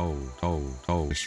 Buenas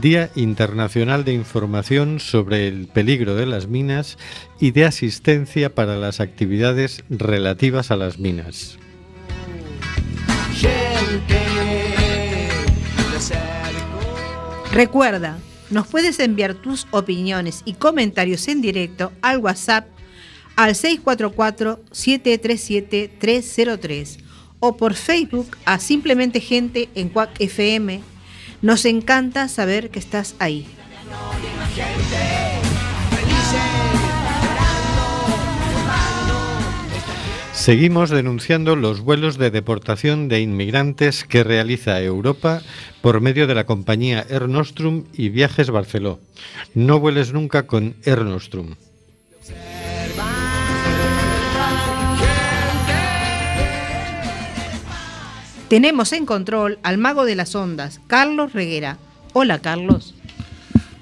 Día Internacional de Información sobre el peligro de las minas y de asistencia para las actividades relativas a las minas. Recuerda, nos puedes enviar tus opiniones y comentarios en directo al WhatsApp al 644-737-303 o por Facebook a Simplemente Gente en Cuac FM. Nos encanta saber que estás ahí. Seguimos denunciando los vuelos de deportación de inmigrantes que realiza Europa por medio de la compañía Air Nostrum y Viajes Barceló. No vueles nunca con Air Nostrum. Tenemos en control al mago de las ondas, Carlos Reguera. Hola, Carlos.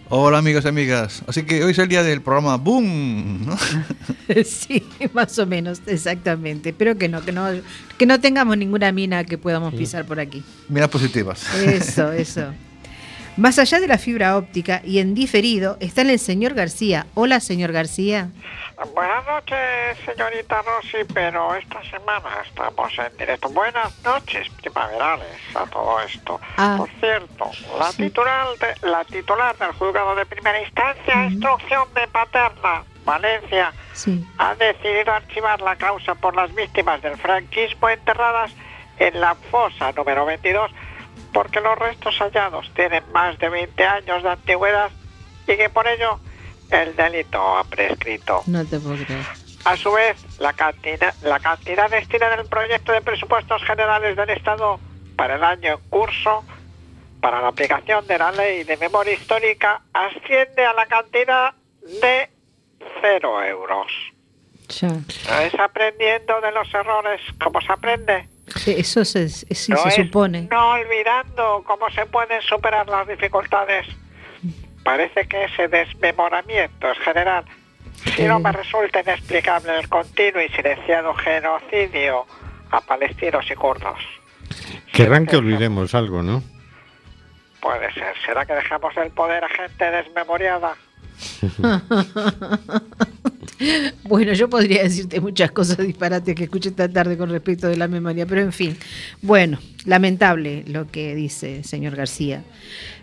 Hola amigos y amigas. Así que hoy es el día del programa Boom, ¿no? sí, más o menos, exactamente. Espero que no, que no, que no tengamos ninguna mina que podamos pisar por aquí. Minas positivas. Eso, eso. Más allá de la fibra óptica y en diferido está el señor García. Hola, señor García. Buenas noches, señorita Rossi, pero esta semana estamos en directo. Buenas noches primaverales a todo esto. Ah. Por cierto, la, titular de- la titular del juzgado de primera instancia, instrucción de Paterna, Valencia, Sí. ha decidido archivar la causa por las víctimas del franquismo enterradas en la fosa número 22 porque los restos hallados tienen más de 20 años de antigüedad y que por ello el delito ha prescrito. No te puedo creer. A su vez, la cantidad, la cantidad destinada el proyecto de presupuestos generales del Estado para el año en curso para la aplicación de la ley de memoria histórica asciende a la cantidad de cero euros. Ya. ¿Es aprendiendo de los errores como se aprende? Sí, Eso se, sí, no se es supone. no olvidando cómo se pueden superar las dificultades. Parece que ese desmemoramiento es general. Si no me resulta inexplicable el continuo y silenciado genocidio a palestinos y kurdos. Querrán que olvidemos algo, ¿no? Puede ser. ¿Será que dejamos el poder a gente desmemoriada? Bueno, yo podría decirte muchas cosas disparates que escuché esta tarde con respecto de la memoria, pero en fin. Bueno, lamentable lo que dice señor García.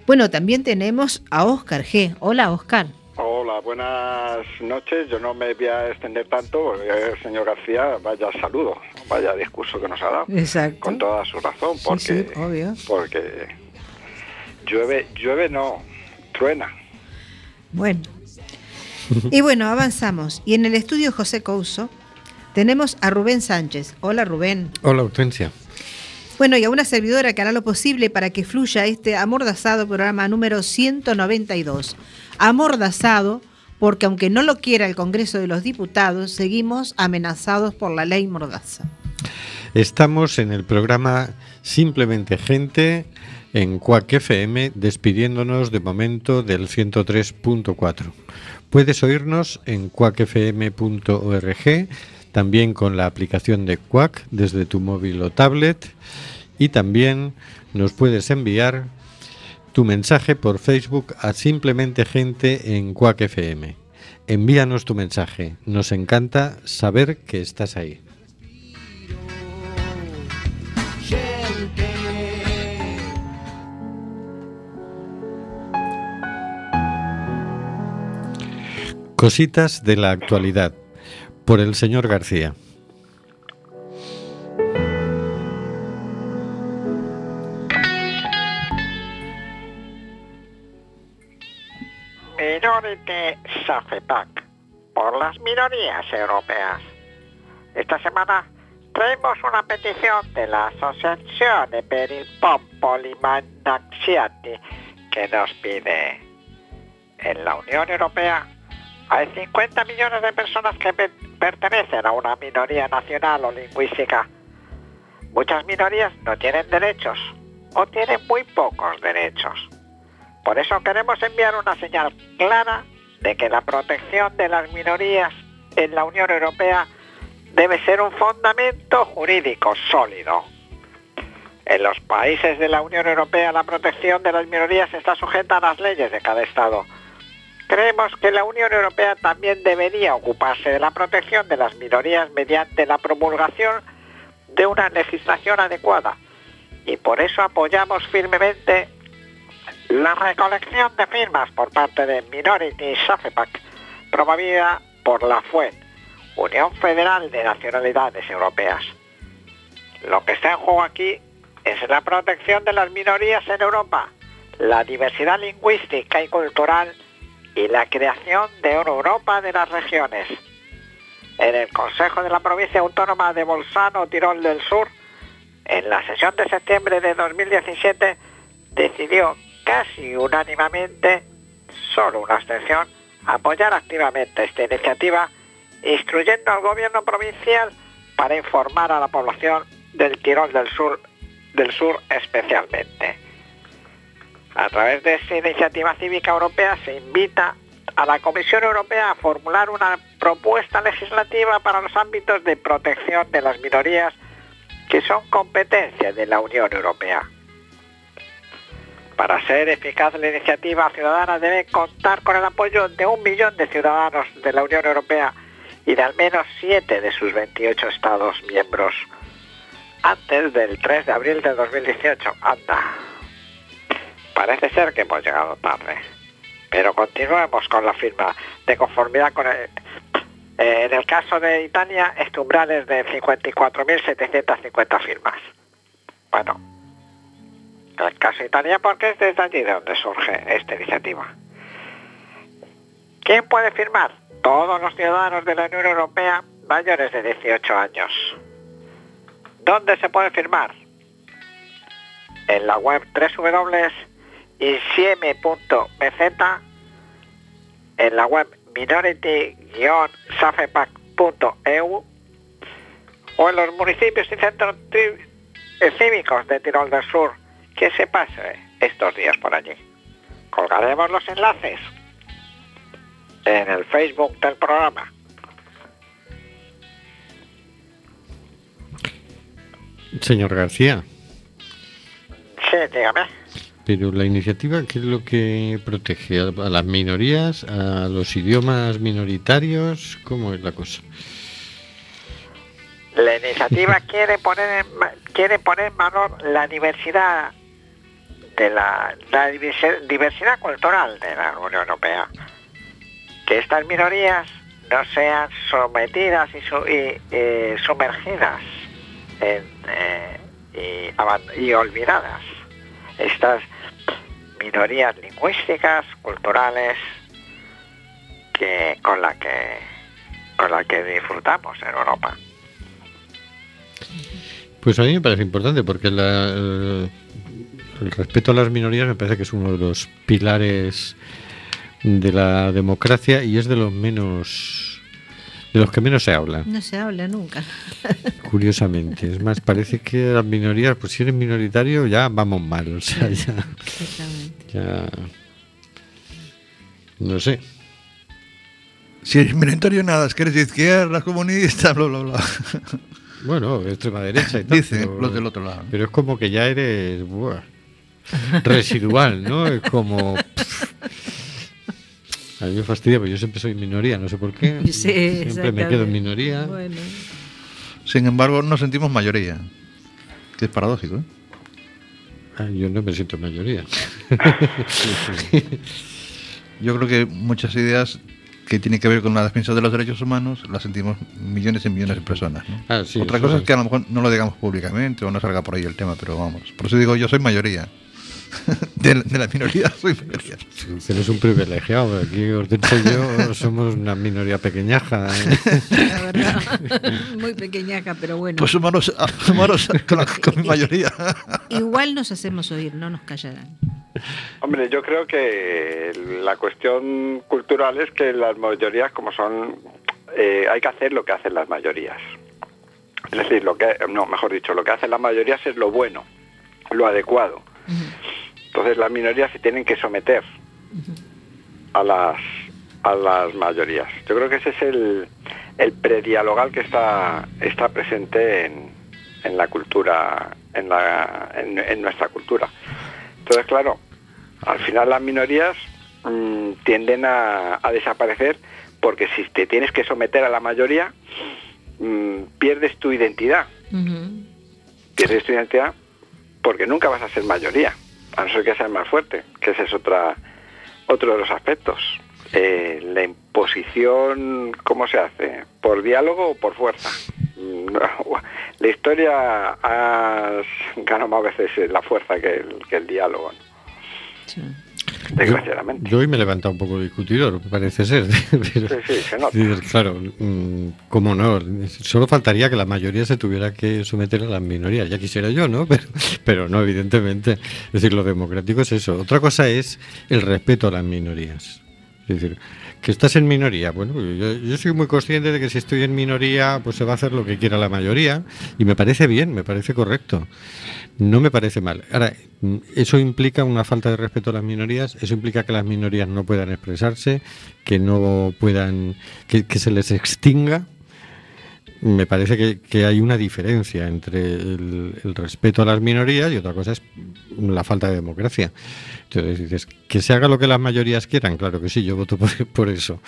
Bueno, también tenemos a Oscar G. Hola, Oscar. Hola, buenas noches. Yo no me voy a extender tanto, porque el señor García, vaya saludo, vaya discurso que nos ha dado. Exacto. Con toda su razón, Sí, porque, sí, obvio. porque llueve, llueve no, truena. Bueno. Y bueno, avanzamos. Y en el estudio José Couso tenemos a Rubén Sánchez. Hola, Rubén. Hola, Hortensia. Bueno, y a una servidora que hará lo posible para que fluya este amordazado programa número 192. Amordazado porque aunque no lo quiera el Congreso de los Diputados, seguimos amenazados por la ley Mordaza. Estamos en el programa Simplemente Gente en Quack FM, despidiéndonos de momento del 103.4. Puedes oírnos en quackfm.org, también con la aplicación de Quack desde tu móvil o tablet y también nos puedes enviar tu mensaje por Facebook a Simplemente Gente en Quack FM. Envíanos tu mensaje, nos encanta saber que estás ahí. Cositas de la actualidad por el señor García. Minority Safepac por las minorías europeas. Esta semana traemos una petición de la Asociación per il que nos pide en la Unión Europea hay 50 millones de personas que pe- pertenecen a una minoría nacional o lingüística. Muchas minorías no tienen derechos o tienen muy pocos derechos. Por eso queremos enviar una señal clara de que la protección de las minorías en la Unión Europea debe ser un fundamento jurídico sólido. En los países de la Unión Europea la protección de las minorías está sujeta a las leyes de cada Estado. Creemos que la Unión Europea también debería ocuparse de la protección de las minorías mediante la promulgación de una legislación adecuada y por eso apoyamos firmemente la recolección de firmas por parte de Minority Safepac promovida por la FUE, Unión Federal de Nacionalidades Europeas. Lo que está en juego aquí es la protección de las minorías en Europa, la diversidad lingüística y cultural y la creación de una Europa de las regiones. En el Consejo de la Provincia Autónoma de Bolzano, Tirol del Sur, en la sesión de septiembre de 2017, decidió casi unánimemente, solo una abstención, apoyar activamente esta iniciativa, instruyendo al gobierno provincial para informar a la población del Tirol del Sur, del Sur especialmente. A través de esta iniciativa cívica europea se invita a la Comisión Europea a formular una propuesta legislativa para los ámbitos de protección de las minorías que son competencia de la Unión Europea. Para ser eficaz la iniciativa ciudadana debe contar con el apoyo de un millón de ciudadanos de la Unión Europea y de al menos siete de sus 28 Estados miembros. Antes del 3 de abril de 2018. Anda. Parece ser que hemos llegado tarde. Pero continuemos con la firma de conformidad con el... eh, en el caso de Italia, este umbral es de 54.750 firmas. Bueno, en el caso de Italia, porque es desde allí de donde surge esta iniciativa. ¿Quién puede firmar? Todos los ciudadanos de la Unión Europea mayores de 18 años. ¿Dónde se puede firmar? En la web www.insieme.bz, en la web minority-safepac.eu o en los municipios y centros eh, cívicos de Tirol del Sur que se pase estos días por allí. Colgaremos los enlaces en el Facebook del programa. Señor García, Sí, dígame. Pero la iniciativa, ¿qué es lo que protege? ¿A las minorías? ¿A los idiomas minoritarios? ¿Cómo es la cosa? La iniciativa quiere poner en, quiere poner en valor la diversidad de la, la diversi- diversidad cultural de la Unión Europea. Que estas minorías no sean sometidas y, su- y, eh, sumergidas en, eh, y, y olvidadas. Estas minorías lingüísticas, culturales, que con la que con la que disfrutamos en Europa. Pues a mí me parece importante porque la- el, el respeto a las minorías me parece que es uno de los pilares de la democracia y es de los menos de los que menos se habla, No se habla nunca. curiosamente. Es más, parece que las minorías, pues si eres minoritario ya vamos mal, o sea, ya, Exactamente. ya no sé. Si eres minoritario, nada, es que eres de izquierda, comunista, bla, bla, bla. Bueno, extrema derecha y tal. Dice pero- los del otro lado. Pero es como que ya eres buah, residual, ¿no? Es como... A mí me fastidia, porque yo siempre soy minoría, no sé por qué. Sí, siempre me quedo en minoría. Bueno, Sin embargo, nos sentimos mayoría. Que es paradójico, ¿eh? Ah, yo no me siento en mayoría. Yo creo que muchas ideas que tienen que ver con la defensa de los derechos humanos las sentimos millones y millones de personas. ¿no? Ah, sí, Otra cosa sí. es que a lo mejor no lo digamos públicamente o no salga por ahí el tema, pero vamos. Por eso digo, yo soy mayoría. De, de la minoría soy mayoría. Eres un privilegiado. Aquí Hortensia y yo somos una minoría pequeñaja. ¿eh? la verdad. Muy pequeñaca, pero bueno. Pues sumaros, a- sumaros con, la- con mi mayoría. Igual nos hacemos oír, no nos callarán. Hombre, yo creo que la cuestión cultural es que las mayorías, como son, eh, hay que hacer lo que hacen las mayorías. Es decir, lo que, no, mejor dicho, lo que hacen las mayorías es lo bueno, lo adecuado. Entonces las minorías se tienen que someter a las a las mayorías. Yo creo que ese es el, el predialogal que está está presente en, en la cultura, en, la, en, en nuestra cultura. Entonces, claro, al final las minorías mm, tienden a, a desaparecer porque si te tienes que someter a la mayoría, mm, pierdes tu identidad. Pierdes tu identidad porque nunca vas a ser mayoría, a no ser que seas más fuerte, que ese es otra, otro de los aspectos. Eh, la imposición, ¿cómo se hace? ¿Por diálogo o por fuerza? Mm, La historia ha ganado más veces la fuerza que el, diálogo. Desgraciadamente. Yo hoy me he levantado un poco discutidor, parece ser. Pero, Sí, sí, se nota. dices, claro, mm, cómo no. Solo faltaría que la mayoría se tuviera que someter a las minorías. Ya quisiera yo, ¿no? Pero, pero no, evidentemente. Es decir, lo democrático es eso. Otra cosa es el respeto a las minorías. Es decir, que estás en minoría. Bueno, yo, soy muy consciente de que si estoy en minoría, pues se va a hacer lo que quiera la mayoría. Y me parece bien, me parece correcto. No me parece mal. Ahora, eso implica una falta de respeto a las minorías, eso implica que las minorías no puedan expresarse, que no puedan, que, que se les extinga. Me parece que, que hay una diferencia entre el, respeto a las minorías y otra cosa es la falta de democracia. Entonces dices, que se haga lo que las mayorías quieran, claro que sí, yo voto por, por eso.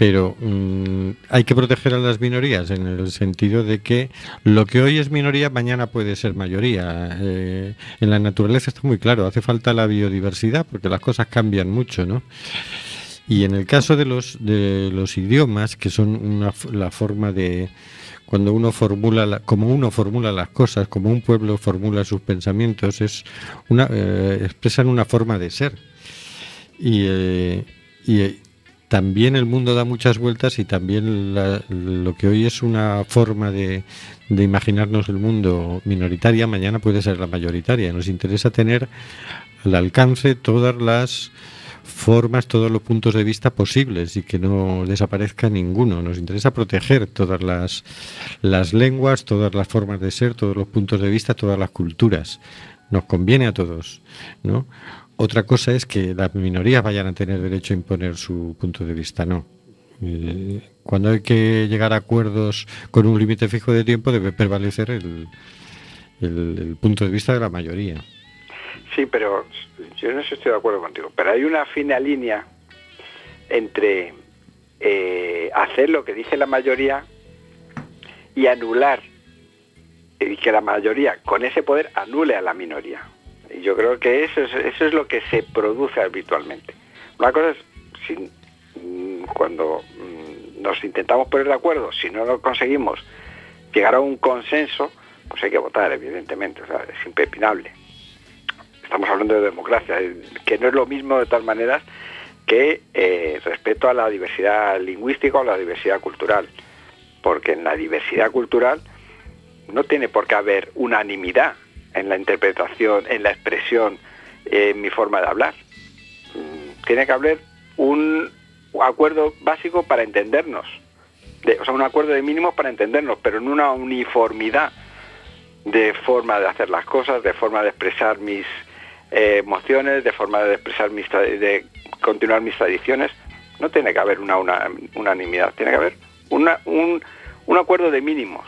Pero mm, hay que proteger a las minorías en el sentido de que lo que hoy es minoría mañana puede ser mayoría. Eh, en la naturaleza está muy claro, hace falta la biodiversidad porque las cosas cambian mucho, ¿no? Y en el caso de los, de los idiomas, que son una la forma de cuando uno formula, la- como uno formula las cosas, como un pueblo formula sus pensamientos, es una, eh, expresan una forma de ser. Y, eh, y, eh, también el mundo da muchas vueltas y también la- lo que hoy es una forma de, de imaginarnos el mundo minoritaria, mañana puede ser la mayoritaria. Nos interesa tener al alcance todas las formas, todos los puntos de vista posibles y que no desaparezca ninguno. Nos interesa proteger todas las, las lenguas, todas las formas de ser, todos los puntos de vista, todas las culturas. Nos conviene a todos, ¿no? Otra cosa es que las minorías vayan a tener derecho a imponer su punto de vista, no. Eh, Cuando hay que llegar a acuerdos con un límite fijo de tiempo debe prevalecer el, el- el punto de vista de la mayoría. Sí, pero yo no sé si estoy de acuerdo contigo, pero hay una fina línea entre eh, hacer lo que dice la mayoría y anular, y que la mayoría con ese poder anule a la minoría. Y yo creo que eso es, eso es lo que se produce habitualmente. Una cosa es, mm, cuando mm, nos intentamos poner de acuerdo, si no lo conseguimos llegar a un consenso, pues hay que votar, evidentemente, es impepinable estamos hablando de democracia, eh, que no es lo mismo de todas maneras que eh, respeto a la diversidad lingüística o la diversidad cultural, porque en la diversidad cultural no tiene por qué haber unanimidad en la interpretación, en la expresión, en mi forma de hablar. Mm, Tiene que haber un acuerdo básico para entendernos, de, o sea, un acuerdo de mínimos para entendernos, pero en una uniformidad de forma de hacer las cosas, de forma de expresar mis eh, emociones, de forma de expresar mis de continuar mis tradiciones. No tiene que haber una, una unanimidad, tiene que haber una- un, un acuerdo de mínimos.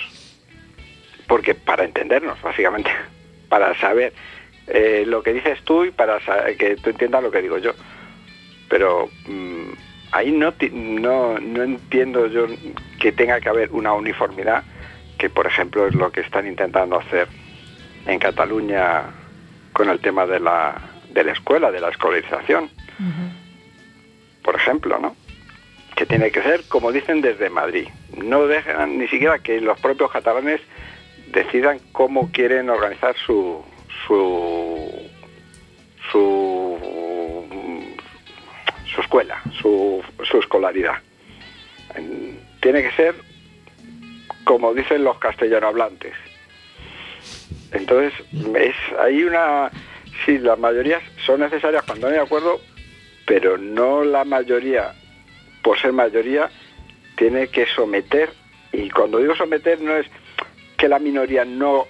Porque para entendernos, básicamente, para saber eh, lo que dices tú y para que tú entiendas lo que digo yo. Pero mm, ahí no, no, no entiendo yo que tenga que haber una uniformidad, que por ejemplo es lo que están intentando hacer en Cataluña con el tema de la, de la escuela, de la escolarización, por ejemplo, ¿no? Que tiene que ser, como dicen, desde Madrid. No dejan ni siquiera que los propios catalanes decidan cómo quieren organizar su su su, su escuela, su, su escolaridad. En- Tiene que ser como dicen los castellano hablantes. Entonces, es hay una sí, las mayorías son necesarias cuando no hay acuerdo, pero no la mayoría por ser mayoría tiene que someter y cuando digo someter no es que la minoría no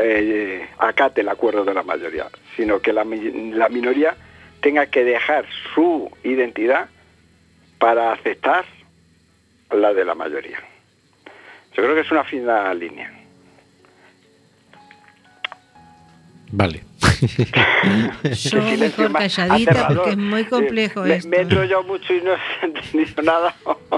eh, acate el acuerdo de la mayoría, sino que la, la minoría tenga que dejar su identidad para aceptar la de la mayoría. Yo creo que es una fina línea. Vale. Yo mejor calladita aterrador. porque es muy Eh, complejo me, esto. Me he enrollado mucho y no he entendido nada.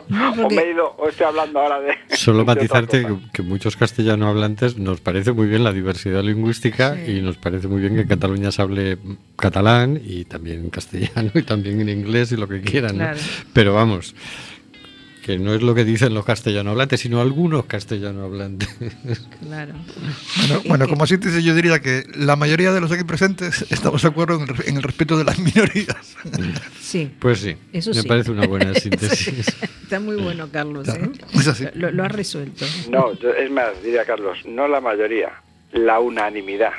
No, o porque- me he ido, o estoy hablando ahora de. Solo matizarte que, que muchos castellano hablantes nos parece muy bien la diversidad lingüística Sí. y nos parece muy bien que en Cataluña se hable catalán y también castellano y también en inglés y lo que quieran. ¿no? Claro. Pero vamos, que no es lo que dicen los castellano hablantes, sino algunos castellano hablantes. Claro. Bueno, bueno, como síntesis yo diría que la mayoría de los aquí presentes estamos de acuerdo en el, re- en el respeto de las minorías. Sí. Pues sí, Eso me sí. parece una buena síntesis. sí. Está muy bueno, Carlos. ¿eh? Claro, es así. Lo, lo has resuelto. No, yo- es más, diría Carlos, no la mayoría, la unanimidad.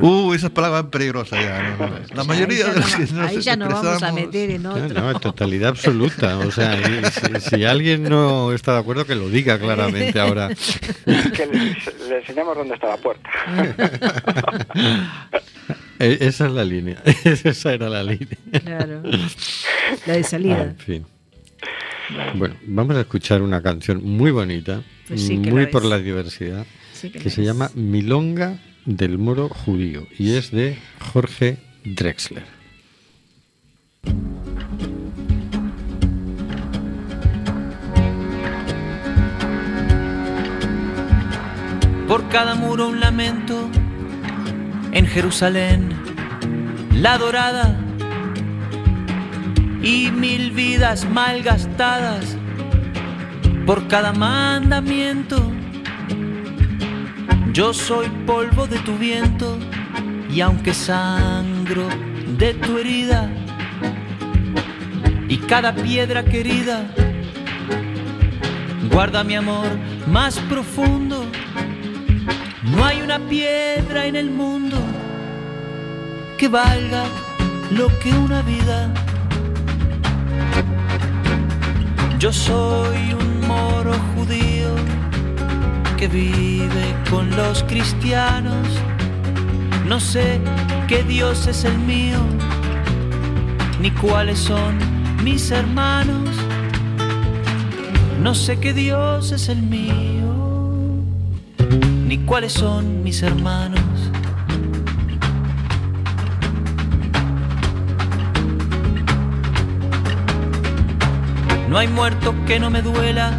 Uh, esa palabra es peligrosa ya. no, no. La mayoría de los no, que va- nos ahí ya no vamos a meter en No, otro. no, totalidad absoluta. O sea, si, si alguien no está de acuerdo, que lo diga claramente ahora. Que le, le enseñamos dónde está la puerta. Eh, Esa es la línea. Esa era la línea. Claro. La de salida. En fin. Bueno, vamos a escuchar una canción muy bonita, Pues sí muy por la diversidad, Sí que se es. llama Milonga del Moro Judío y es de Jorge Drexler. por cada muro un lamento. En Jerusalén, la dorada y mil vidas malgastadas por cada mandamiento. Yo soy polvo de tu viento y aunque sangro de tu herida y cada piedra querida guarda mi amor más profundo. No hay una piedra en el mundo que valga lo que una vida. Yo soy un moro judío que vive con los cristianos. No sé qué Dios es el mío, ni cuáles son mis hermanos. No sé qué Dios es el mío ni cuáles son mis hermanos. No hay muerto que no me duela,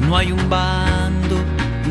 no hay un bando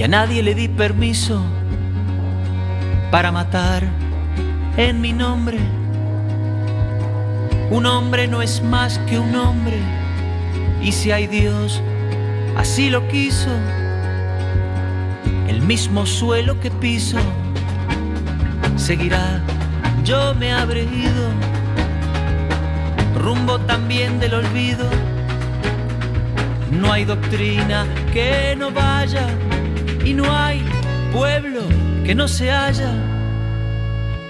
Y a nadie le di permiso para matar en mi nombre. Un hombre no es más que un hombre, y si hay Dios, así lo quiso. El mismo suelo que piso seguirá, yo me habré ido, rumbo también del olvido. No hay doctrina que no vaya y no hay pueblo que no se haya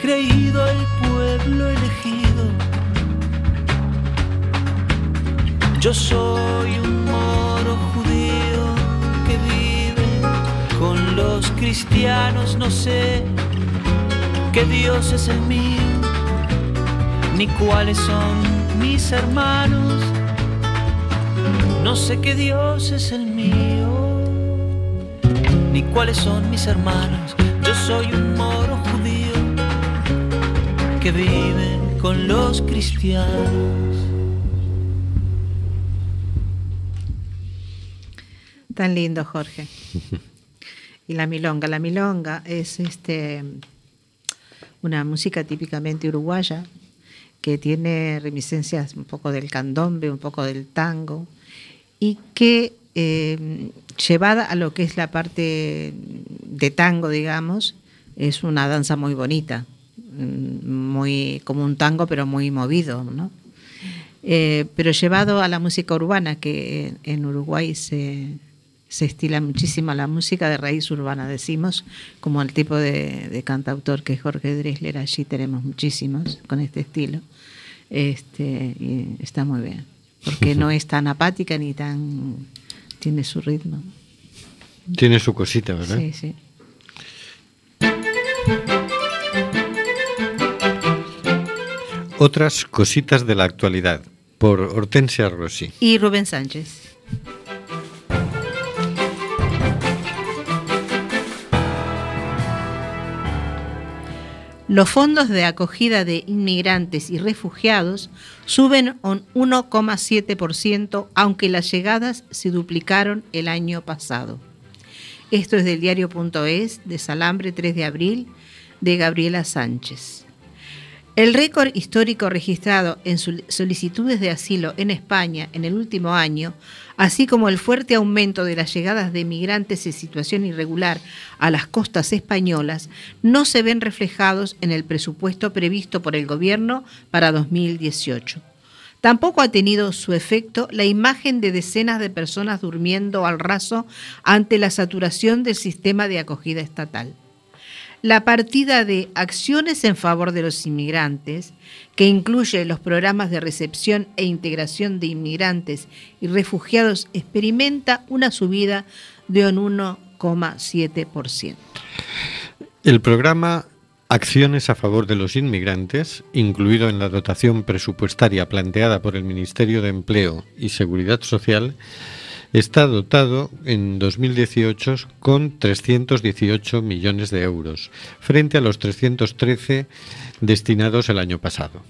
creído el pueblo elegido. Yo soy un moro judío que vive con los cristianos, no sé qué Dios es el mío, ni cuáles son mis hermanos, no sé qué Dios es el mío, ni cuáles son mis hermanos, yo soy un moro judío que vive con los cristianos. Tan lindo, Jorge. Y la milonga. La milonga es este una música típicamente uruguaya que tiene reminiscencias un poco del candombe, un poco del tango, y que eh, llevada a lo que es la parte de tango, digamos, es una danza muy bonita, mm, muy como un tango, pero muy movido, ¿no? Eh, pero llevado a la música urbana, que en Uruguay se, se estila muchísimo la música de raíz urbana, decimos, como el tipo de, de cantautor que es Jorge Dressler, allí tenemos muchísimos con este estilo. Este, y está muy bien, porque no es tan apática ni tan... tiene su ritmo. Tiene su cosita, ¿verdad? Sí, sí. Otras cositas de la actualidad, por Hortensia Rossi. Y Rubén Sánchez. Los fondos de acogida de inmigrantes y refugiados suben un 1,7%, aunque las llegadas se duplicaron el año pasado. Esto es del diario.es de Salambre 3 de abril de Gabriela Sánchez. El récord histórico registrado en solicitudes de asilo en España en el último año, así como el fuerte aumento de las llegadas de migrantes en situación irregular a las costas españolas, no se ven reflejados en el presupuesto previsto por el Gobierno para 2018. Tampoco ha tenido su efecto la imagen de decenas de personas durmiendo al raso ante la saturación del sistema de acogida estatal la partida de acciones en favor de los inmigrantes, que incluye los programas de recepción e integración de inmigrantes y refugiados, experimenta una subida de un 1,7%. El programa Acciones a favor de los inmigrantes, incluido en la dotación presupuestaria planteada por el Ministerio de Empleo y Seguridad Social, está dotado en 2018 con 318 millones de euros, frente a los 313 destinados el año pasado.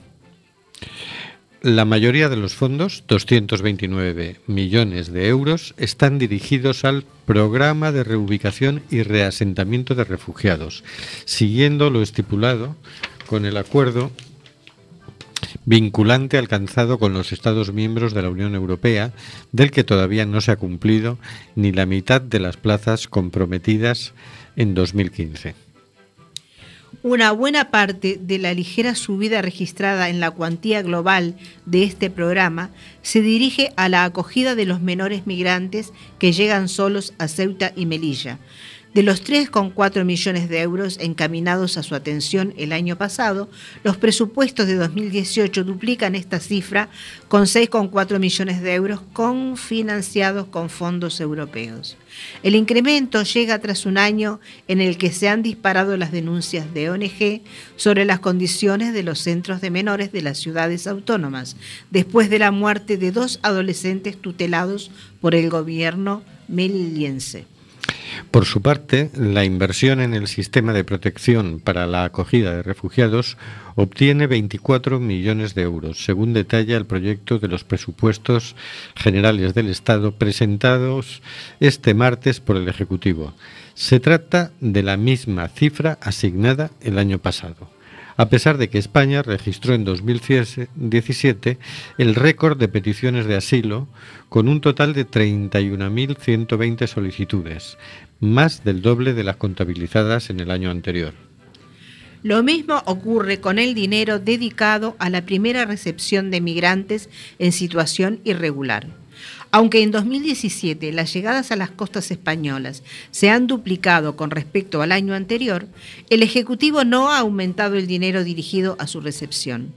La mayoría de los fondos, 229 millones de euros, están dirigidos al programa de reubicación y reasentamiento de refugiados, siguiendo lo estipulado con el acuerdo vinculante alcanzado con los Estados miembros de la Unión Europea, del que todavía no se ha cumplido ni la mitad de las plazas comprometidas en 2015. Una buena parte de la ligera subida registrada en la cuantía global de este programa se dirige a la acogida de los menores migrantes que llegan solos a Ceuta y Melilla, De los 3,4 millones de euros encaminados a su atención el año pasado, los presupuestos de 2018 duplican esta cifra con 6,4 millones de euros confinanciados con fondos europeos. El incremento llega tras un año en el que se han disparado las denuncias de ONG sobre las condiciones de los centros de menores de las ciudades autónomas, después de la muerte de dos adolescentes tutelados por el gobierno melillense. Por su parte, la inversión en el sistema de protección para la acogida de refugiados obtiene 24 millones de euros, según detalla el proyecto de los presupuestos generales del Estado presentados este martes por el Ejecutivo. Se trata de la misma cifra asignada el año pasado a pesar de que España registró en 2017 el récord de peticiones de asilo con un total de 31.120 solicitudes, más del doble de las contabilizadas en el año anterior. Lo mismo ocurre con el dinero dedicado a la primera recepción de migrantes en situación irregular. Aunque en 2017 las llegadas a las costas españolas se han duplicado con respecto al año anterior, el Ejecutivo no ha aumentado el dinero dirigido a su recepción.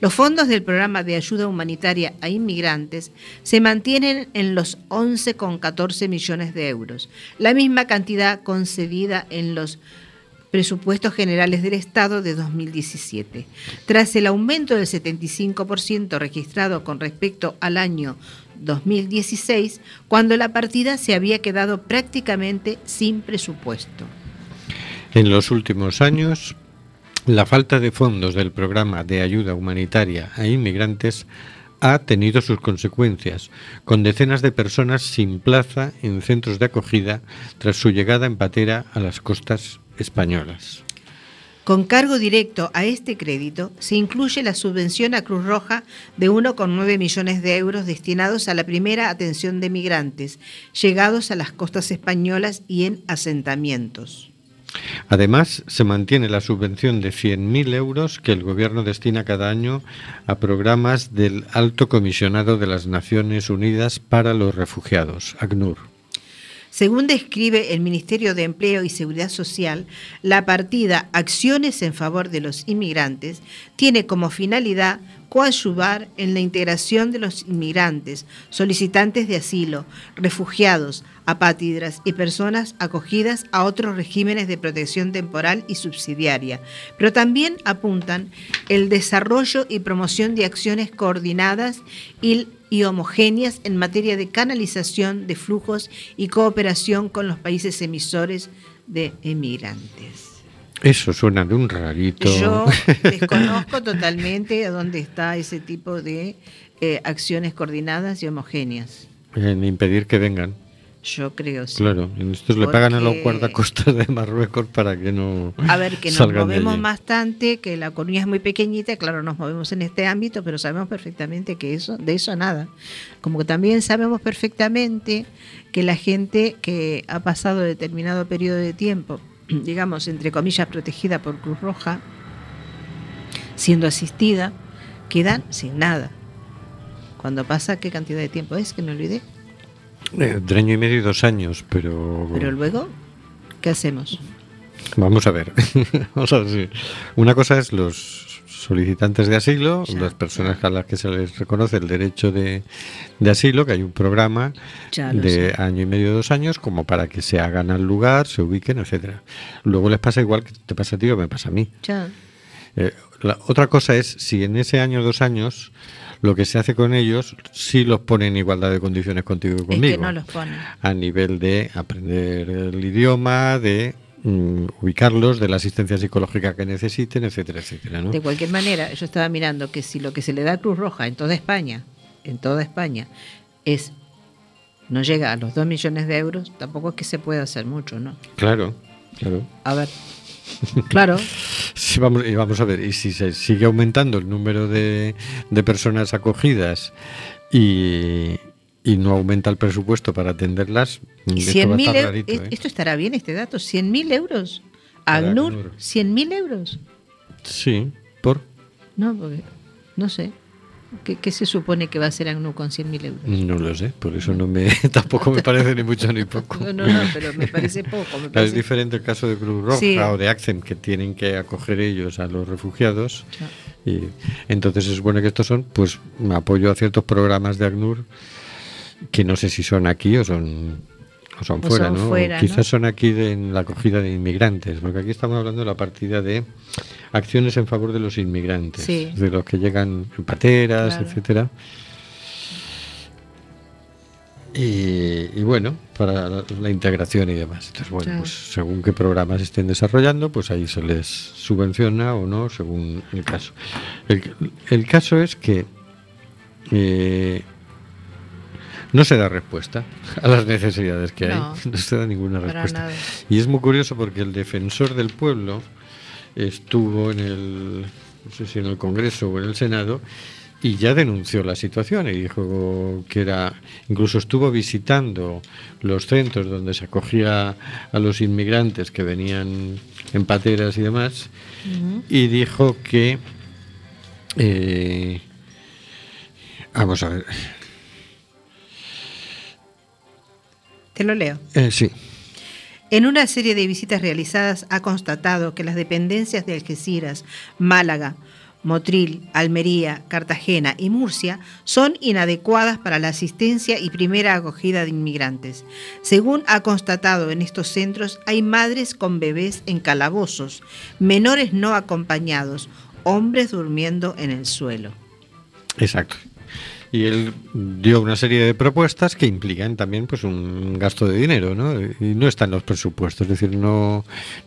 Los fondos del programa de ayuda humanitaria a inmigrantes se mantienen en los 11,14 millones de euros, la misma cantidad concedida en los presupuestos generales del Estado de 2017. Tras el aumento del 75% registrado con respecto al año 2016, cuando la partida se había quedado prácticamente sin presupuesto. En los últimos años, la falta de fondos del programa de ayuda humanitaria a inmigrantes ha tenido sus consecuencias, con decenas de personas sin plaza en centros de acogida tras su llegada en patera a las costas españolas. Con cargo directo a este crédito se incluye la subvención a Cruz Roja de 1,9 millones de euros destinados a la primera atención de migrantes llegados a las costas españolas y en asentamientos. Además, se mantiene la subvención de 100.000 euros que el Gobierno destina cada año a programas del Alto Comisionado de las Naciones Unidas para los Refugiados, ACNUR. Según describe el Ministerio de Empleo y Seguridad Social, la partida Acciones en favor de los inmigrantes tiene como finalidad coadyuvar en la integración de los inmigrantes, solicitantes de asilo, refugiados, apátridas y personas acogidas a otros regímenes de protección temporal y subsidiaria, pero también apuntan el desarrollo y promoción de acciones coordinadas y, y homogéneas en materia de canalización de flujos y cooperación con los países emisores de inmigrantes. Eso suena de un rarito. Yo desconozco totalmente a dónde está ese tipo de eh, acciones coordinadas y homogéneas. En impedir que vengan. Yo creo sí. Claro, en estos le pagan a los guardacostas de Marruecos para que no. A ver, que nos movemos bastante, que la Coruña es muy pequeñita, claro, nos movemos en este ámbito, pero sabemos perfectamente que eso, de eso nada. Como que también sabemos perfectamente que la gente que ha pasado determinado periodo de tiempo digamos, entre comillas, protegida por Cruz Roja, siendo asistida, quedan sin nada. Cuando pasa, ¿qué cantidad de tiempo es? Que me olvidé. Eh, de año y medio y dos años, pero... Pero luego, ¿qué hacemos? Vamos a ver. Vamos a ver Una cosa es los solicitantes de asilo, las personas a las que se les reconoce el derecho de, asilo, que hay un programa de año y medio, dos años, como para que se hagan al lugar, se ubiquen, etcétera. Luego les pasa igual que te pasa a ti o me pasa a mí. Eh, la otra cosa es si en ese año o dos años lo que se hace con ellos sí los pone en igualdad de condiciones contigo y conmigo. Es que no los pone. A nivel de aprender el idioma, de Mm, ubicarlos, de la asistencia psicológica que necesiten, etcétera, etcétera. De cualquier manera, yo estaba mirando que si lo que se le da a Cruz Roja en toda España, en toda España, es no llega a los 2 millones de euros, tampoco es que se pueda hacer mucho, ¿no? Claro, claro. A ver, claro. sí, vamos, y vamos a ver, y si se sigue aumentando el número de, de personas acogidas y, y no aumenta el presupuesto para atenderlas, esto, ¿eh? esto estará bien este dato, 100.000 euros. ¿100 100.000 euros. Sí, ¿por? No, porque, no sé. ¿Qué, qué se supone que va a hacer ACNUR con 100.000 euros? No lo sé, por eso no me tampoco me parece ni mucho ni poco. No, no, no, pero me parece poco. Me Es diferente el caso de Cruz Roja Sí. o de ACCEM, que tienen que acoger ellos a los refugiados. Y entonces es bueno que estos son, pues, apoyo a ciertos programas de ACNUR que no sé si son aquí o son, o son O fuera, son ¿no? fuera, Quizás ¿no? son aquí de, en la acogida de inmigrantes, porque aquí estamos hablando de la partida de acciones en favor de los inmigrantes, Sí. de los que llegan en pateras, Claro. etcétera. Y, y bueno, para la, la integración y demás. Entonces, bueno, Claro. pues según qué programas estén desarrollando, pues ahí se les subvenciona o no, según el caso. El, el caso es que eh, no se da respuesta a las necesidades que No, hay. No se da ninguna respuesta. Y es muy curioso porque el defensor del pueblo estuvo en el, no sé si en el Congreso o en el Senado, y ya denunció la situación y dijo que era, incluso estuvo visitando los centros donde se acogía a los inmigrantes que venían en pateras y demás, y dijo que, eh, vamos a ver, Te lo leo. eh, sí, En una serie de visitas realizadas ha constatado que las dependencias de Algeciras, Málaga, Motril, Almería, Cartagena y Murcia son inadecuadas para la asistencia y primera acogida de inmigrantes. Según ha constatado en estos centros, hay madres con bebés en calabozos, menores no acompañados, hombres durmiendo en el suelo. Exacto. Y él dio una serie de propuestas que implican también pues un gasto de dinero, ¿no? Y no están los presupuestos, es decir, no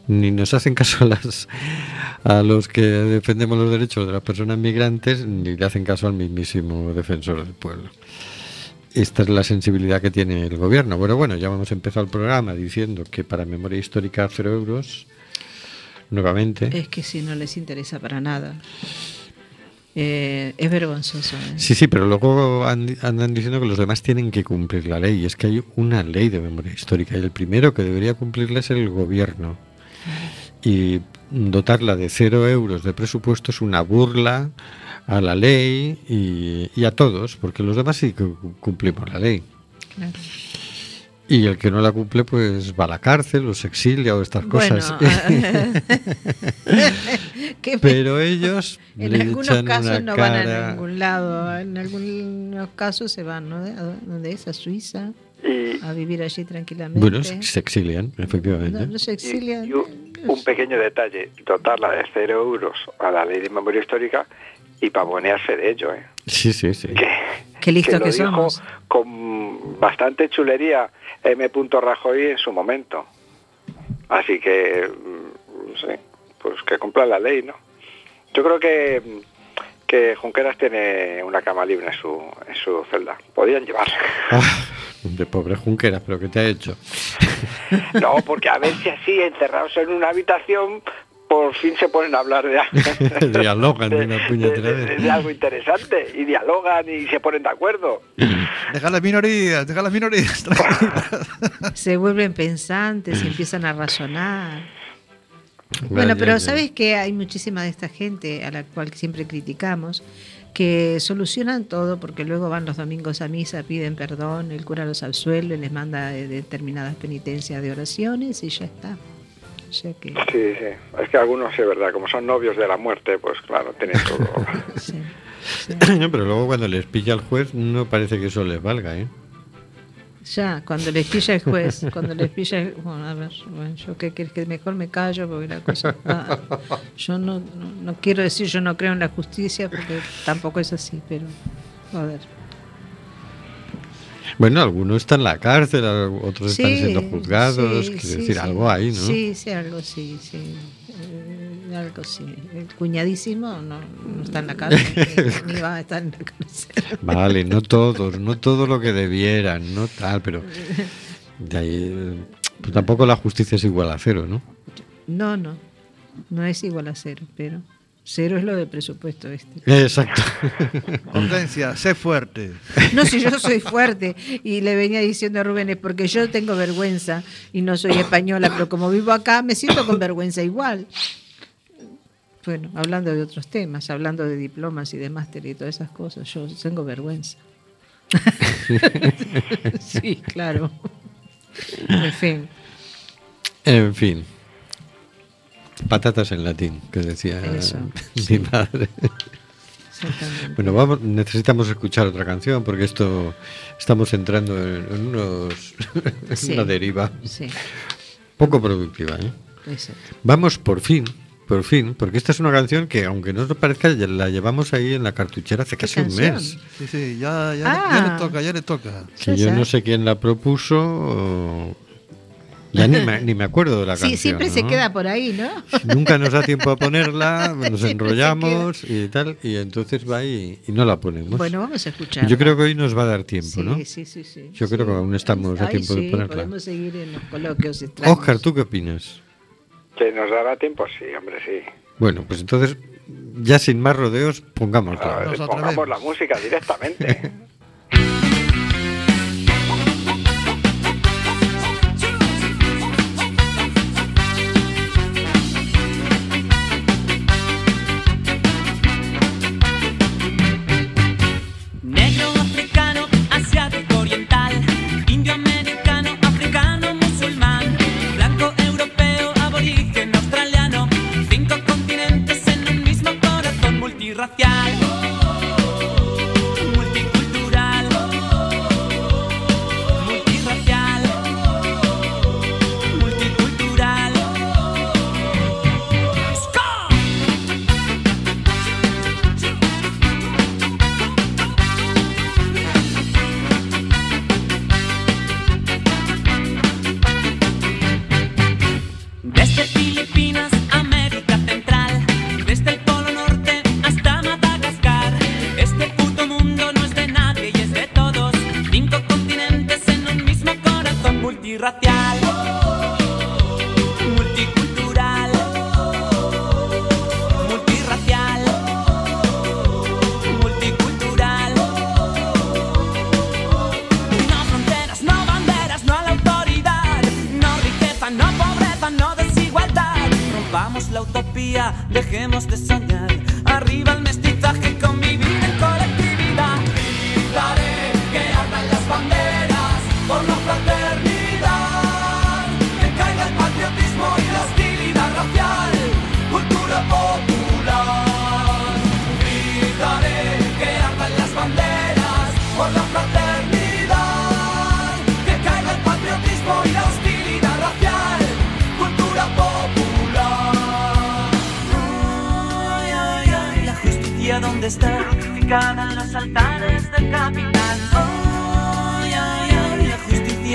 ni nos hacen caso a las a los que defendemos los derechos de las personas migrantes ni le hacen caso al mismísimo defensor del pueblo. Esta es la sensibilidad que tiene el gobierno. Bueno, bueno, ya hemos empezado el programa diciendo que para memoria histórica cero euros nuevamente. Es que si no les interesa para nada. Eh, es vergonzoso. ¿eh? Sí, sí, pero luego and- andan diciendo que los demás tienen que cumplir la ley. Y es que hay una ley de memoria histórica y el primero que debería cumplirla es el gobierno. Y dotarla de cero euros de presupuesto es una burla a la ley y, y a todos, porque los demás sí que cu- cumplimos la ley. Claro. Y el que no la cumple, pues va a la cárcel o se exilia o estas cosas. me- pero ellos en le algunos echan casos una no van a ningún lado, en algunos casos se van, ¿no? ¿A dónde es? A Suiza, a vivir allí tranquilamente. Bueno, se exilian, efectivamente. no, no se y- exilian. y un, un pequeño detalle, dotarla de cero euros a la ley de memoria histórica y pavonearse de ello, ¿eh? Sí, sí, sí. que, Qué listos lo que dijo somos. con bastante chulería M. Rajoy en su momento. Así que, mm, no sé, pues que cumpla la ley, ¿no? Yo creo que, mm, que Junqueras tiene una cama libre en su, en su celda. Podían llevarla. Ah, de pobre Junqueras, pero ¿qué te ha hecho? No, porque a ver si así, encerrados en una habitación, por fin se ponen a hablar de, Dialogan de una puñetera de- de- algo interesante y dialogan y se ponen de acuerdo. Deja las minorías, deja las minorías. Se vuelven pensantes y empiezan a razonar. Bueno, pero sabes que hay muchísima de esta gente a la cual siempre criticamos que solucionan todo porque luego van los domingos a misa, piden perdón, el cura los absuelve, les manda determinadas penitencias de oraciones y ya está. O sea que, Sí, sí. Es que algunos, es verdad, como son novios de la muerte, pues claro, tienen todo. sí, sí. pero luego cuando les pilla el juez no parece que eso les valga, ¿eh? Ya, cuando les pilla el juez, cuando les pilla el... Bueno, a ver, bueno, yo qué querés que mejor me callo porque la cosa... ah, yo no, no, no quiero decir yo no creo en la justicia porque tampoco es así, pero... Joder. Bueno, algunos están en la cárcel, otros están siendo juzgados, sí, quiere sí, decir, algo hay, ¿no? Sí, sí, algo sí, sí. Eh, algo sí. El cuñadísimo no, no está en la cárcel, ni, ni va a estar en la cárcel. Vale, no todos, no todo lo que debieran, no tal, pero de ahí, pues tampoco la justicia es igual a cero, ¿no? No, no, no es igual a cero, pero cero es lo del presupuesto este. Exacto. Hortensia, sé fuerte. No, si yo soy fuerte y le venía diciendo a Rubén es porque yo tengo vergüenza y no soy española, pero como vivo acá me siento con vergüenza igual. Bueno, hablando de otros temas, hablando de diplomas y de máster y todas esas cosas, yo tengo vergüenza. sí, claro. En fin. En fin. Patatas en latín, que decía Eso, mi sí. madre. Exactamente. Bueno, vamos, necesitamos escuchar otra canción porque esto estamos entrando en, en unos en Sí. una deriva Sí, poco productiva. ¿eh? exacto. Vamos por fin, por fin, porque esta es una canción que aunque no nos parezca ya la llevamos ahí en la cartuchera hace casi un mes. Sí, sí, ya, ya, Ah. ya le toca, ya le toca. Que yo no sé quién la propuso. o- Ya ni me, ni me acuerdo de la Sí, canción. siempre se ¿no? queda por ahí, ¿no? Nunca nos da tiempo a ponerla, nos Siempre se enrollamos y tal, y entonces va y, y no la ponemos. Bueno, vamos a escuchar. Yo creo que hoy nos va a dar tiempo, sí, ¿no? sí, sí, sí. Yo creo sí. que aún estamos a Ahí tiempo de sí, ponerla. Podemos seguir en los coloquios extraños. Oscar, ¿tú qué opinas? Que nos dará tiempo, sí, hombre, sí. Bueno, pues entonces, ya sin más rodeos, pongámosla. A ver, pongamos la música directamente. Negro, africano,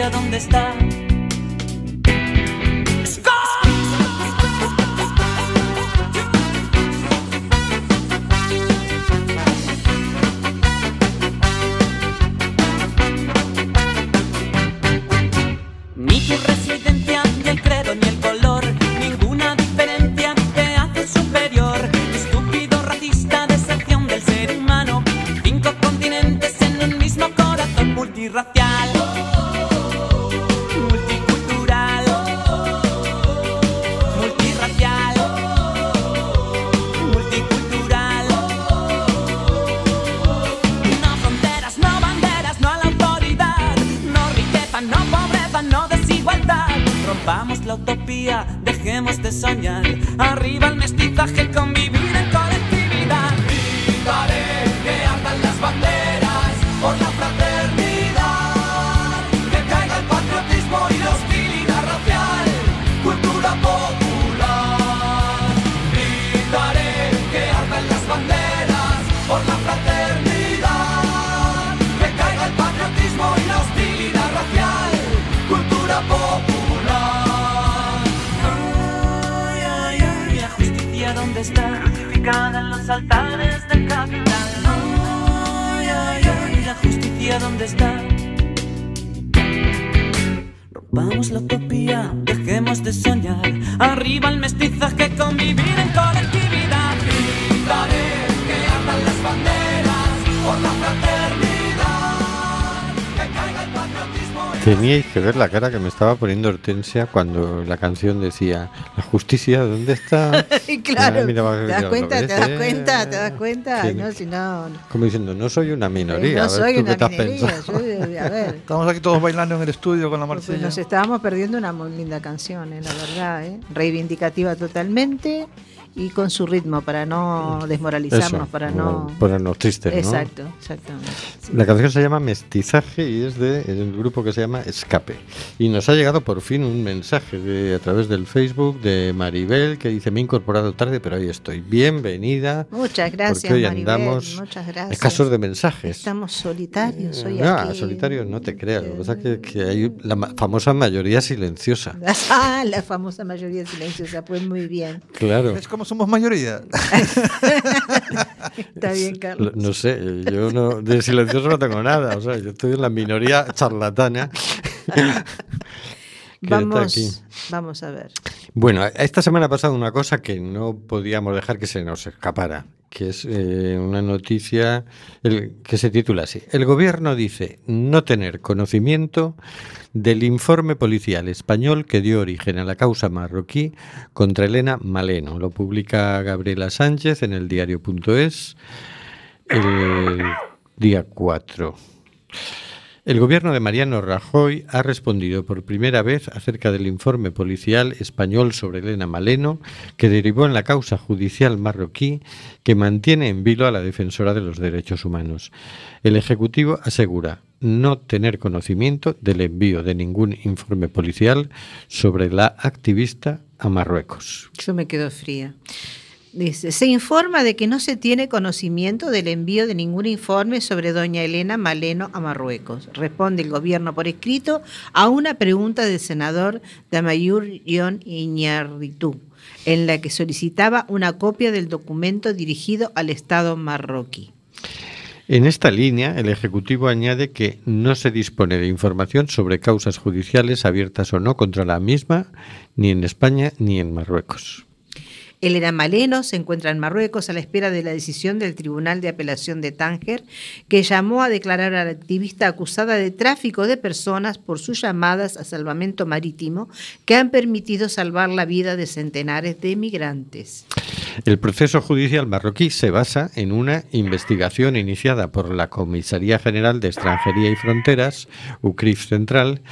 dónde está. Teníais que ver la cara que me estaba poniendo Hortensia cuando la canción decía La justicia, ¿dónde está? Y claro, Ah, mira, ¿te das cuenta? ¿Te das cuenta? ¿Te das cuenta? No, si no, no. Como diciendo, no soy una minoría. no a ver soy tú una minoría. yo- a ver, Estamos aquí todos bailando en el estudio con la pues Marcella. nos estábamos perdiendo una muy linda canción, eh, la verdad, ¿eh? reivindicativa totalmente y con su ritmo para no desmoralizarnos, Eso, para no... ponernos tristes, ¿no? Exacto, exactamente. sí. La canción se llama Mestizaje y es de el grupo que se llama Escape. Y nos ha llegado por fin un mensaje de, a través del Facebook de Maribel que dice: Me he incorporado tarde, pero ahí estoy. Bienvenida. Muchas gracias, porque hoy Maribel, andamos muchas gracias. escasos de mensajes. Estamos solitarios hoy no, aquí. solitario no te creas. Lo que pasa es que, que hay la ma- famosa mayoría silenciosa. Ah, la famosa mayoría silenciosa, pues muy bien. Claro. ¿Ves cómo somos mayoría? Está bien, Lo- Carlos. No sé, yo no, de silencioso no tengo nada. O sea, yo estoy en la minoría charlatana. que está aquí. Vamos, vamos a ver. Bueno, esta semana ha pasado una cosa que no podíamos dejar que se nos escapara, que es eh, una noticia el- que se titula así. El gobierno dice no tener conocimiento del informe policial español que dio origen a la causa marroquí contra Elena Maleno. Lo publica Gabriela Sánchez en el diario.es el día 4. El gobierno de Mariano Rajoy ha respondido por primera vez acerca del informe policial español sobre Elena Maleno, que derivó en la causa judicial marroquí que mantiene en vilo a la defensora de los derechos humanos. El Ejecutivo asegura no tener conocimiento del envío de ningún informe policial sobre la activista a Marruecos. Yo me quedo fría. Dice, se informa de que no se tiene conocimiento del envío de ningún informe sobre doña Elena Maleno a Marruecos. Responde el gobierno por escrito a una pregunta del senador Damayur Yon Iñarritu, en la que solicitaba una copia del documento dirigido al Estado marroquí. En esta línea, el Ejecutivo añade que no se dispone de información sobre causas judiciales abiertas o no contra la misma, ni en España ni en Marruecos. Elena Maleno se encuentra en Marruecos a la espera de la decisión del Tribunal de Apelación de Tánger, que llamó a declarar a la activista acusada de tráfico de personas por sus llamadas a salvamento marítimo que han permitido salvar la vida de centenares de migrantes. El proceso judicial marroquí se basa en una investigación iniciada por la Comisaría General de Extranjería y Fronteras, UCRIF Central,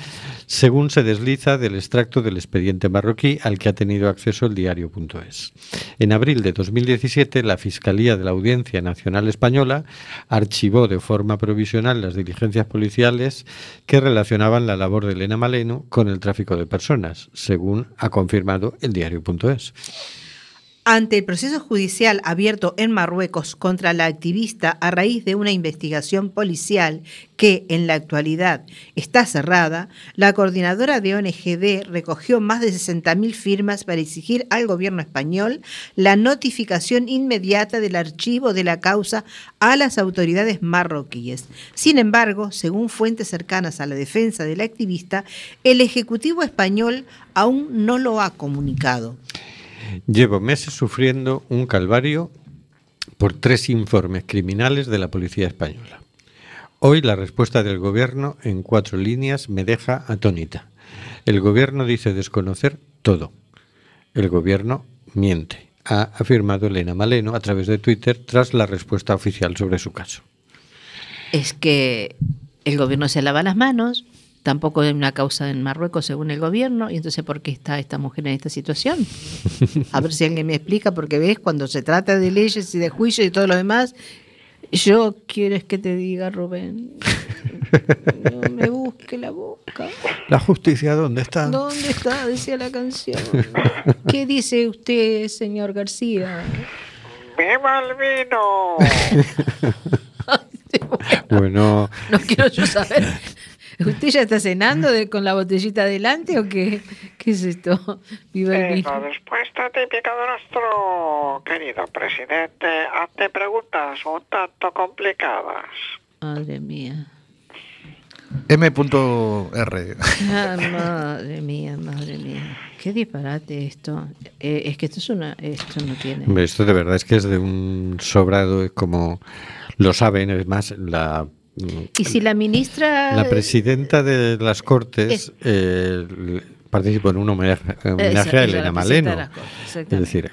según se desliza del extracto del expediente marroquí al que ha tenido acceso el diario.es. En abril de 2017, la Fiscalía de la Audiencia Nacional Española archivó de forma provisional las diligencias policiales que relacionaban la labor de Elena Maleno con el tráfico de personas, según ha confirmado el diario.es. Ante el proceso judicial abierto en Marruecos contra la activista a raíz de una investigación policial que en la actualidad está cerrada, la coordinadora de ONGD recogió más de 60.000 firmas para exigir al gobierno español la notificación inmediata del archivo de la causa a las autoridades marroquíes. Sin embargo, según fuentes cercanas a la defensa de la activista, el Ejecutivo español aún no lo ha comunicado. Llevo meses sufriendo un calvario por tres informes criminales de la policía española. Hoy la respuesta del gobierno en cuatro líneas me deja atónita. El gobierno dice desconocer todo. El gobierno miente, ha afirmado Elena Maleno a través de Twitter tras la respuesta oficial sobre su caso. es que el gobierno se lava las manos, tampoco hay una causa en Marruecos según el gobierno, y entonces ¿por qué está esta mujer en esta situación? A ver si alguien me explica, porque ves, cuando se trata de leyes y de juicios y todo lo demás, yo quieres que te diga, Rubén, no me busque la boca. ¿La justicia dónde está? ¿Dónde está? Decía la canción. ¿Qué dice usted, señor García? ¡Viva el vino! Bueno, No quiero yo saber. ¿Usted ya está cenando de- con la botellita adelante o qué? ¿Qué es esto? Viva el vino. respuesta típica de nuestro querido presidente ante preguntas un tanto complicadas. Madre mía. M.R. Ah, madre mía, madre mía. Qué disparate esto. Eh, es que esto es una. Esto no tiene. esto de verdad es que es de un sobrado, es como lo saben, es más, la Y si la ministra... la presidenta de las Cortes eh, participó en un homenaje, a Elena Maleno. Cortes, Es decir,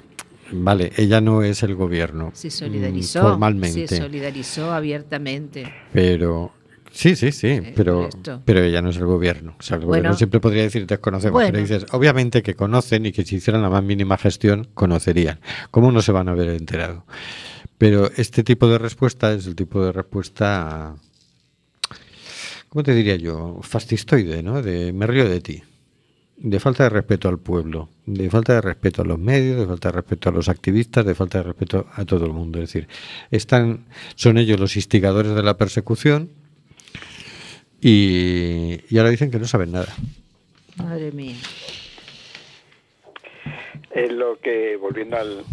vale, ella no es el gobierno se mm, solidarizó. formalmente, Se solidarizó abiertamente. pero sí, sí, sí, pero esto. pero ella no es el gobierno. O sea, el gobierno siempre podría decir desconocemos, Bueno. pero dices, obviamente que conocen y que si hicieran la más mínima gestión conocerían. ¿Cómo no se van a haber enterado? Pero este tipo de respuesta es el tipo de respuesta ¿cómo te diría yo? Fascistoide, ¿no? De me río de ti. De falta de respeto al pueblo, de falta de respeto a los medios, de falta de respeto a los activistas, de falta de respeto a todo el mundo. Es decir, están, son ellos los instigadores de la persecución y, y ahora dicen que no saben nada. Madre mía. En lo que, volviendo al-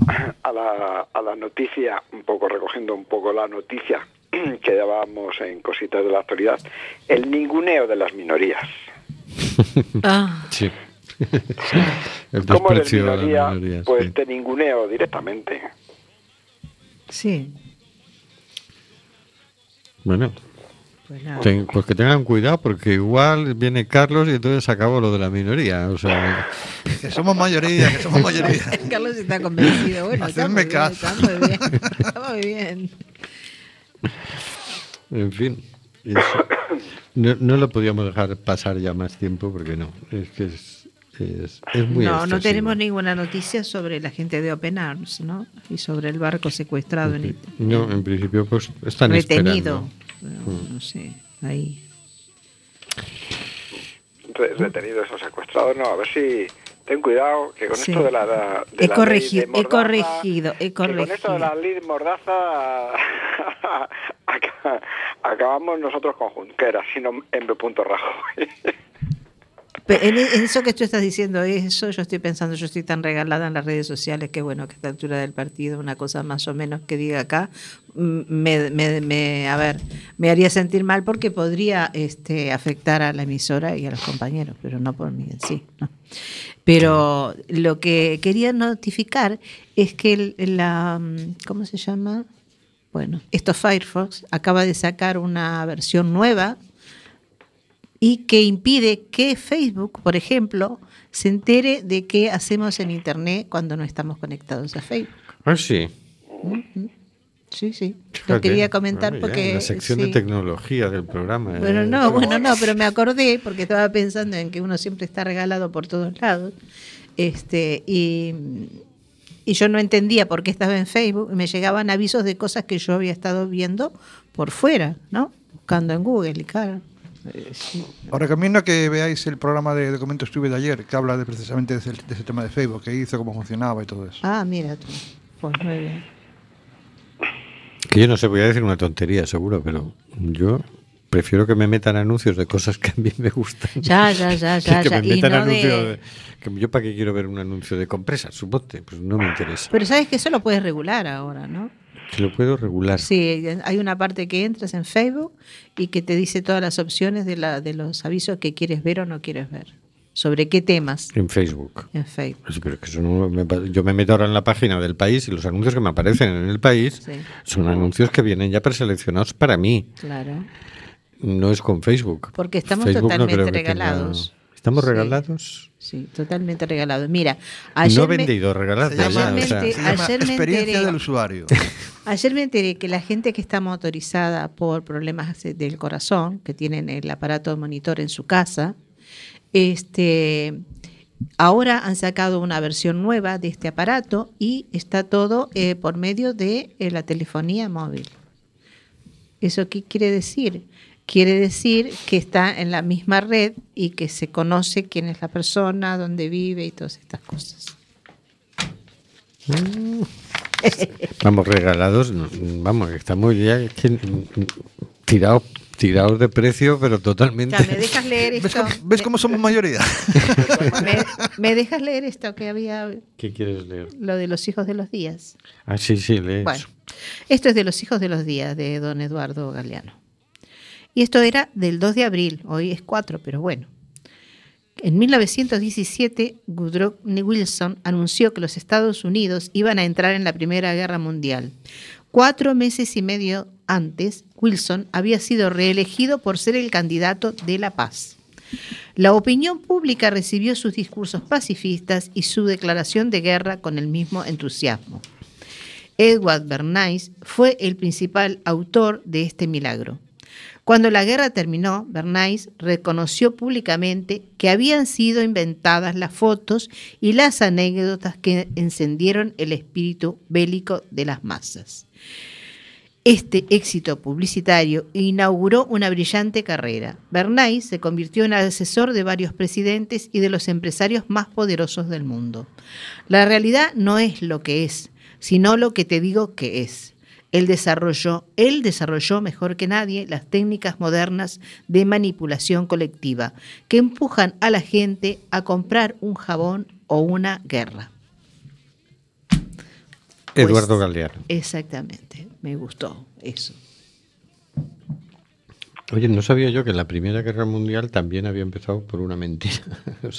a, la, a la noticia, un poco recogiendo un poco la noticia que dábamos en cositas de la actualidad, el ninguneo de las minorías. Ah, Sí. el ¿Cómo eres desprecio a las minoría? minorías, Pues sí. te ninguneo directamente. sí. Bueno, Pues ten- pues que tengan cuidado porque igual viene Carlos y entonces acabó lo de la minoría. O sea, Que somos mayoría, que somos mayoría. Carlos está convencido. Bueno, está Hacerme muy bien, caso. está muy bien. Está muy bien. En fin. No, no lo podíamos dejar pasar ya más tiempo porque no. Es que es, es, es muy no, no tenemos ninguna noticia sobre la gente de Open Arms, ¿no? Y sobre el barco secuestrado en Italia. No, en principio pues están retenido. esperando. Pero, No sé, ahí. Re- retenidos o secuestrados, no, a ver si... Ten cuidado, que con Sí. esto de la... de He la corregido, ley de he Mordaza, corregido, he que con esto de corregido. la ley de Mordaza aca- acabamos nosotros con Junqueras, sino en B. Rajoy. Pe- En, eso que tú estás diciendo, eso yo estoy pensando, yo estoy tan regalada en las redes sociales que bueno, que a esta altura del partido, una cosa más o menos que diga acá, me, me- me- a ver, me haría sentir mal porque podría este, afectar a la emisora y a los compañeros, pero no por mí en sí. ¿no? Pero lo que quería notificar es que la, mm, ¿cómo se llama? Bueno, esto Firefox acaba de sacar una versión nueva y que impide que Facebook, por ejemplo, se entere de qué hacemos en Internet cuando no estamos conectados a Facebook. Ah, sí. Sí, sí. Lo quería comentar Ah, ya, porque... en La sección sí. de tecnología del programa. eh, Bueno, no, bueno, no, pero me acordé porque estaba pensando en que uno siempre está regalado por todos lados. Este, y, y yo no entendía por qué estaba en Facebook y me llegaban avisos de cosas que yo había estado viendo por fuera, ¿no? Buscando en Google y claro. sí. Os recomiendo que veáis el programa de documentos Tube de ayer, que habla de, precisamente de ese, de ese tema de Facebook, que hizo, cómo funcionaba y todo eso. Ah, mira tú. Pues muy bien. Que yo no sé, voy a decir una tontería, seguro, pero yo prefiero que me metan anuncios de cosas que a mí me gustan. Ya, ya, ya, que ya, que me metan no anuncios de- de- que yo para qué quiero ver un anuncio de compresas, suponte, pues no me interesa. Pero sabes que eso lo puedes regular ahora, ¿no? Que lo puedo regular. Sí, hay una parte que entras en Facebook y que te dice todas las opciones de, la, de los avisos que quieres ver o no quieres ver. ¿Sobre qué temas En Facebook. en Facebook? Pues, pero es que eso no me yo me meto ahora en la página del país y los anuncios que me aparecen en el país Sí. son anuncios que vienen ya preseleccionados para mí. Claro. No es con Facebook. Porque estamos Facebook no totalmente tenga- regalados. ¿Estamos Sí. regalados? Sí, totalmente regalado. Mira, ayer no vendido, regalados. Se llama, o sea, Ayer se llama ayer me experiencia enteré- del usuario. Ayer me enteré que la gente que está motorizada por problemas del corazón, que tienen el aparato de monitor en su casa, este, ahora han sacado una versión nueva de este aparato y está todo eh, por medio de eh, la telefonía móvil. ¿Eso qué quiere decir? Quiere decir que está en la misma red y que se conoce quién es la persona, dónde vive y todas estas cosas. Vamos, regalados, vamos, estamos ya mm, tirados, tirados de precio, pero totalmente. Ya, ¿Me dejas leer ¿Ves esto? cómo, ves cómo somos mayoría? ¿Me, me dejas leer esto que había, ¿Qué quieres leer? lo de los hijos de los días? Ah, sí, sí, lee Bueno, esto es de los hijos de los días de don Eduardo Galeano. Y esto era del 2 de abril, hoy es 4, pero bueno. En 1917, Woodrow Wilson anunció que los Estados Unidos iban a entrar en la Primera Guerra Mundial. Cuatro meses y medio antes, Wilson había sido reelegido por ser el candidato de la paz. La opinión pública recibió sus discursos pacifistas y su declaración de guerra con el mismo entusiasmo. Edward Bernays fue el principal autor de este milagro. Cuando la guerra terminó, Bernays reconoció públicamente que habían sido inventadas las fotos y las anécdotas que encendieron el espíritu bélico de las masas. Este éxito publicitario inauguró una brillante carrera. Bernays se convirtió en asesor de varios presidentes y de los empresarios más poderosos del mundo. La realidad no es lo que es, sino lo que te digo que es. Él desarrolló, él desarrolló mejor que nadie las técnicas modernas de manipulación colectiva que empujan a la gente a comprar un jabón o una guerra. Eduardo Pues, Galeano. Exactamente, me gustó eso. Oye, no sabía yo que la Primera Guerra Mundial también había empezado por una mentira.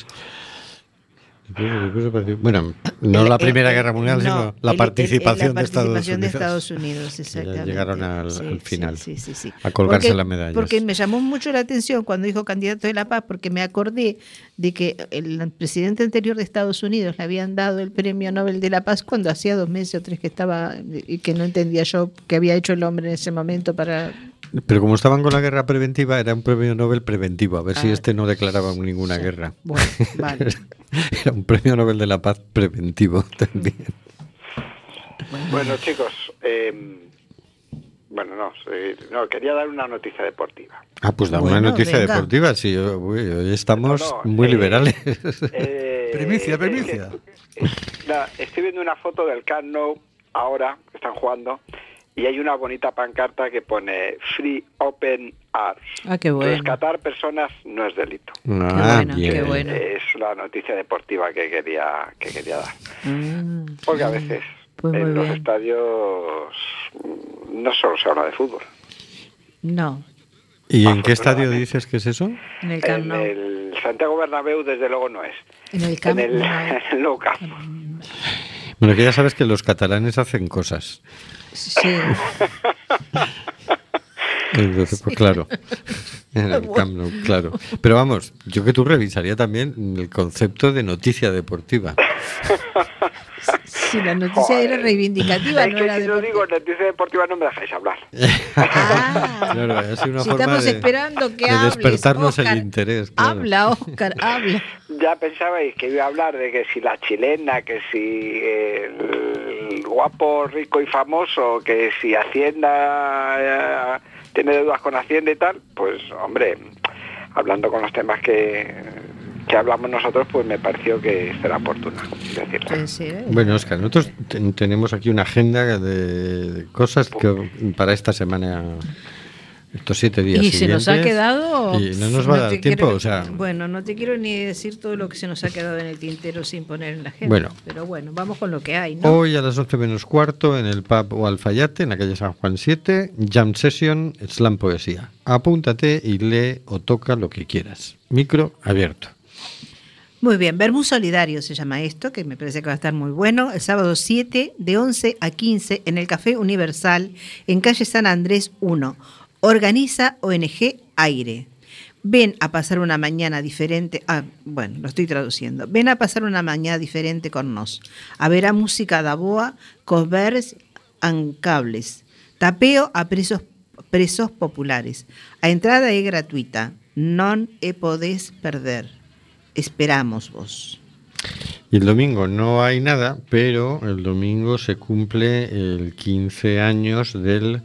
Bueno, no El- la el- Primera el- Guerra Mundial, no, sino la el- participación, la de Estados participación Unidos. de Estados Unidos, exactamente. Llegaron al, Sí, al sí, final sí, sí, sí. a colgarse Porque- las medallas. Porque me llamó mucho la atención cuando dijo candidato de la paz, porque me acordé de que el presidente anterior de Estados Unidos le habían dado el premio Nobel de la Paz cuando hacía dos meses o tres que estaba y que no entendía yo qué había hecho el hombre en ese momento para Pero como estaban con la guerra preventiva, era un premio Nobel preventivo, a ver si Ah, este no declaraba ninguna sí. guerra. Bueno, vale. Era un premio Nobel de la Paz preventivo también. Bueno, chicos, eh, bueno, no, eh, no, quería dar una noticia deportiva. Ah, pues da una noticia venga. deportiva, sí, uy, hoy estamos No, no, muy eh, liberales. Eh, Primicia, primicia. eh, la- estoy viendo una foto del Camp Nou ahora, que están jugando, y hay una bonita pancarta que pone Free Open Arms. Ah, qué bueno. Rescatar personas no es delito. Ah, bueno, qué bueno. Es la noticia deportiva que quería, que quería dar. Ah, Porque a veces Pues en los bien. estadios mm, no solo se habla de fútbol. No, ¿Y en qué estadio dices que es eso? en el Camp En Nou. el Santiago Bernabéu desde luego no es. En el Camp en el, Nou. en el Nou Camp. Bueno, que ya sabes que los catalanes hacen cosas. Sí. Entonces, pues claro. En el Camp Nou, claro. Pero vamos, yo que tú revisaría también el concepto de noticia deportiva. Sí, la noticia era Joder. reivindicativa, es no que era si deportiva. digo noticia deportiva no me dejáis hablar. Ah, Claro, una si forma estamos de- esperando que de hables, despertarnos el Óscar. interés, claro. Habla, Oscar, habla. Ya pensabais que iba a hablar de que si la chilena, que si el guapo, rico y famoso, que si Hacienda eh, tiene deudas con Hacienda y tal, pues hombre, hablando con los temas que, que hablamos nosotros, pues me pareció que será oportuno decirlo. Pues sí, ¿eh? Bueno, Oscar, nosotros ten- tenemos aquí una agenda de, cosas que para esta semana, estos siete días. Y se nos ha quedado. Y no nos va a dar tiempo, quiero- o sea. Bueno, no te quiero ni decir todo lo que se nos ha quedado en el tintero sin poner en la agenda. Bueno. Pero bueno, vamos con lo que hay, ¿no? Hoy a las 11 menos cuarto en el pub o Alfayate, en la calle San Juan 7, Jam Session, Slam Poesía. Apúntate y lee o toca lo que quieras. Micro abierto. Muy bien, Vermú Solidario se llama esto, que me parece que va a estar muy bueno. El sábado 7, de 11 a 15, en el Café Universal, en calle San Andrés 1. Organiza ONG Aire. Ven a pasar una mañana diferente. Ah, bueno, lo estoy traduciendo. Ven a pasar una mañana diferente con nos. A música da boa, covers and cables. Tapeo a presos, presos populares. A entrada é gratuita. Non e podés perder. Esperamos vos. Y el domingo no hay nada, pero el domingo se cumple el 15 años del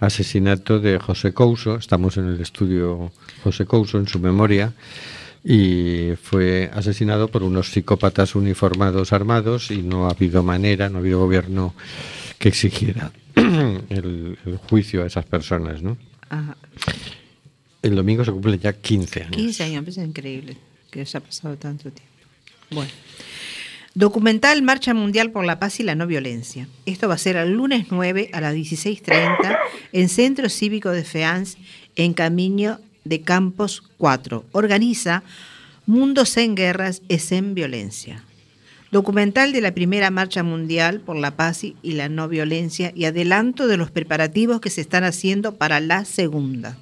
asesinato de José Couso. Estamos en el estudio José Couso en su memoria. Y fue asesinado por unos psicópatas uniformados armados y no ha habido manera, no ha habido gobierno que exigiera el, el juicio a esas personas. ¿no? Ajá. El domingo se cumplen ya 15 años. 15 años, parece increíble que haya pasado tanto tiempo. Bueno. Documental Marcha Mundial por la Paz y la No Violencia. Esto va a ser el lunes 9 a las 16.30 en Centro Cívico de FEANS en Camino de Campos 4. Organiza Mundos en Guerras es en Violencia. Documental de la primera marcha mundial por la paz y y la no violencia y adelanto de los preparativos que se están haciendo para la segunda.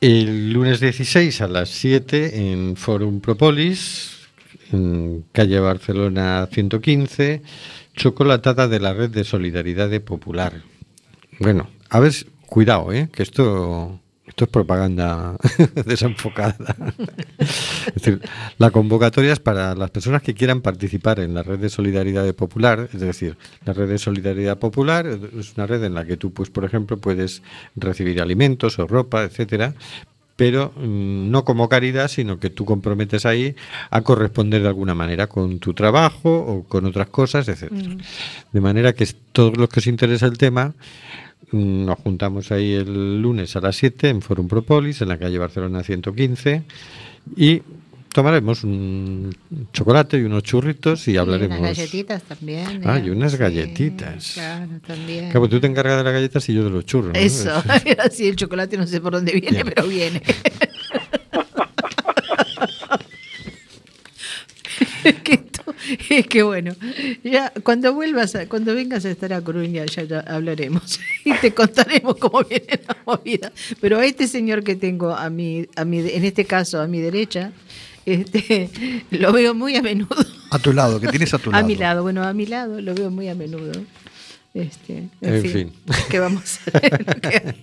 El lunes 16 a las 7 en Forum Propolis, en calle Barcelona 115, chocolatada de la red de solidaridad popular. Bueno, a ver, cuidado, ¿eh? que esto, esto es propaganda desenfocada. es decir, la convocatoria es para las personas que quieran participar en la red de solidaridad popular, es decir, la red de solidaridad popular es una red en la que tú, pues, por ejemplo, puedes recibir alimentos o ropa, etcétera, pero mm, no como caridad, sino que tú comprometes ahí a corresponder de alguna manera con tu trabajo o con otras cosas, etcétera. De manera que todos los que os interesa el tema, mm, nos juntamos ahí el lunes a las 7 en Forum Propolis, en la calle Barcelona 115, y tomaremos un chocolate y unos churritos y hablaremos. Y unas galletitas también. Ah, ¿eh? y unas Sí, galletitas. Claro, también. Claro, tú te encargas de las galletas y yo de los churros. ¿no? Eso, así el chocolate no sé por dónde viene, pero viene. Esto- es que bueno, ya cuando vuelvas, a- cuando vengas a estar a Coruña ya, ya hablaremos y te contaremos cómo viene la movida. Pero a este señor que tengo a mi, a mi, en este caso a mi derecha, este, lo veo muy a menudo. A tu lado, que tienes a tu lado. A mi lado, bueno, a mi lado lo veo muy a menudo. Este, en, En fin, fin. ¿qué vamos a hacer? Lo que-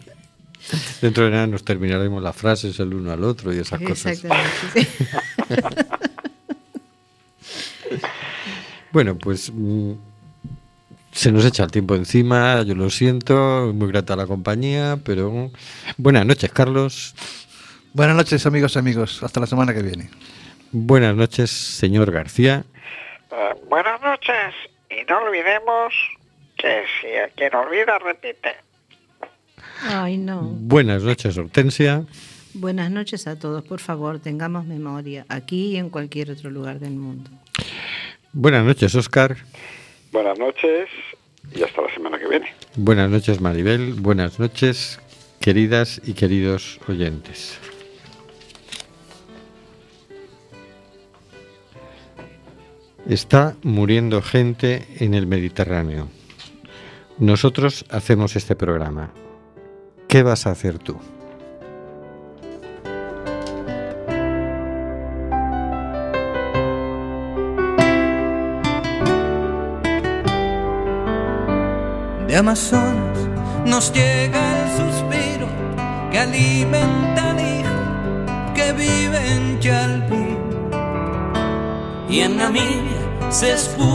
Dentro de nada nos terminaremos las frases el uno al otro y esas cosas. Exactamente. sí. Bueno, pues mm, se nos echa el tiempo encima, yo lo siento, muy grata la compañía, pero buenas noches, Carlos. Buenas noches, amigos y amigos. Hasta la semana que viene. Buenas noches, señor García. Eh, buenas noches y no olvidemos que si el quien olvida repite. Ay, no. Buenas noches, Hortensia. Buenas noches a todos. Por favor, tengamos memoria, aquí y en cualquier otro lugar del mundo. Buenas noches, Oscar. Buenas noches y hasta la semana que viene. Buenas noches, Maribel. Buenas noches, queridas y queridos oyentes. Está muriendo gente en el Mediterráneo. Nosotros hacemos este programa. ¿Qué vas a hacer tú? De Amazonas nos llega el suspiro que alimenta al hijo que vive en Chalpín. Y en Namibia se escucha.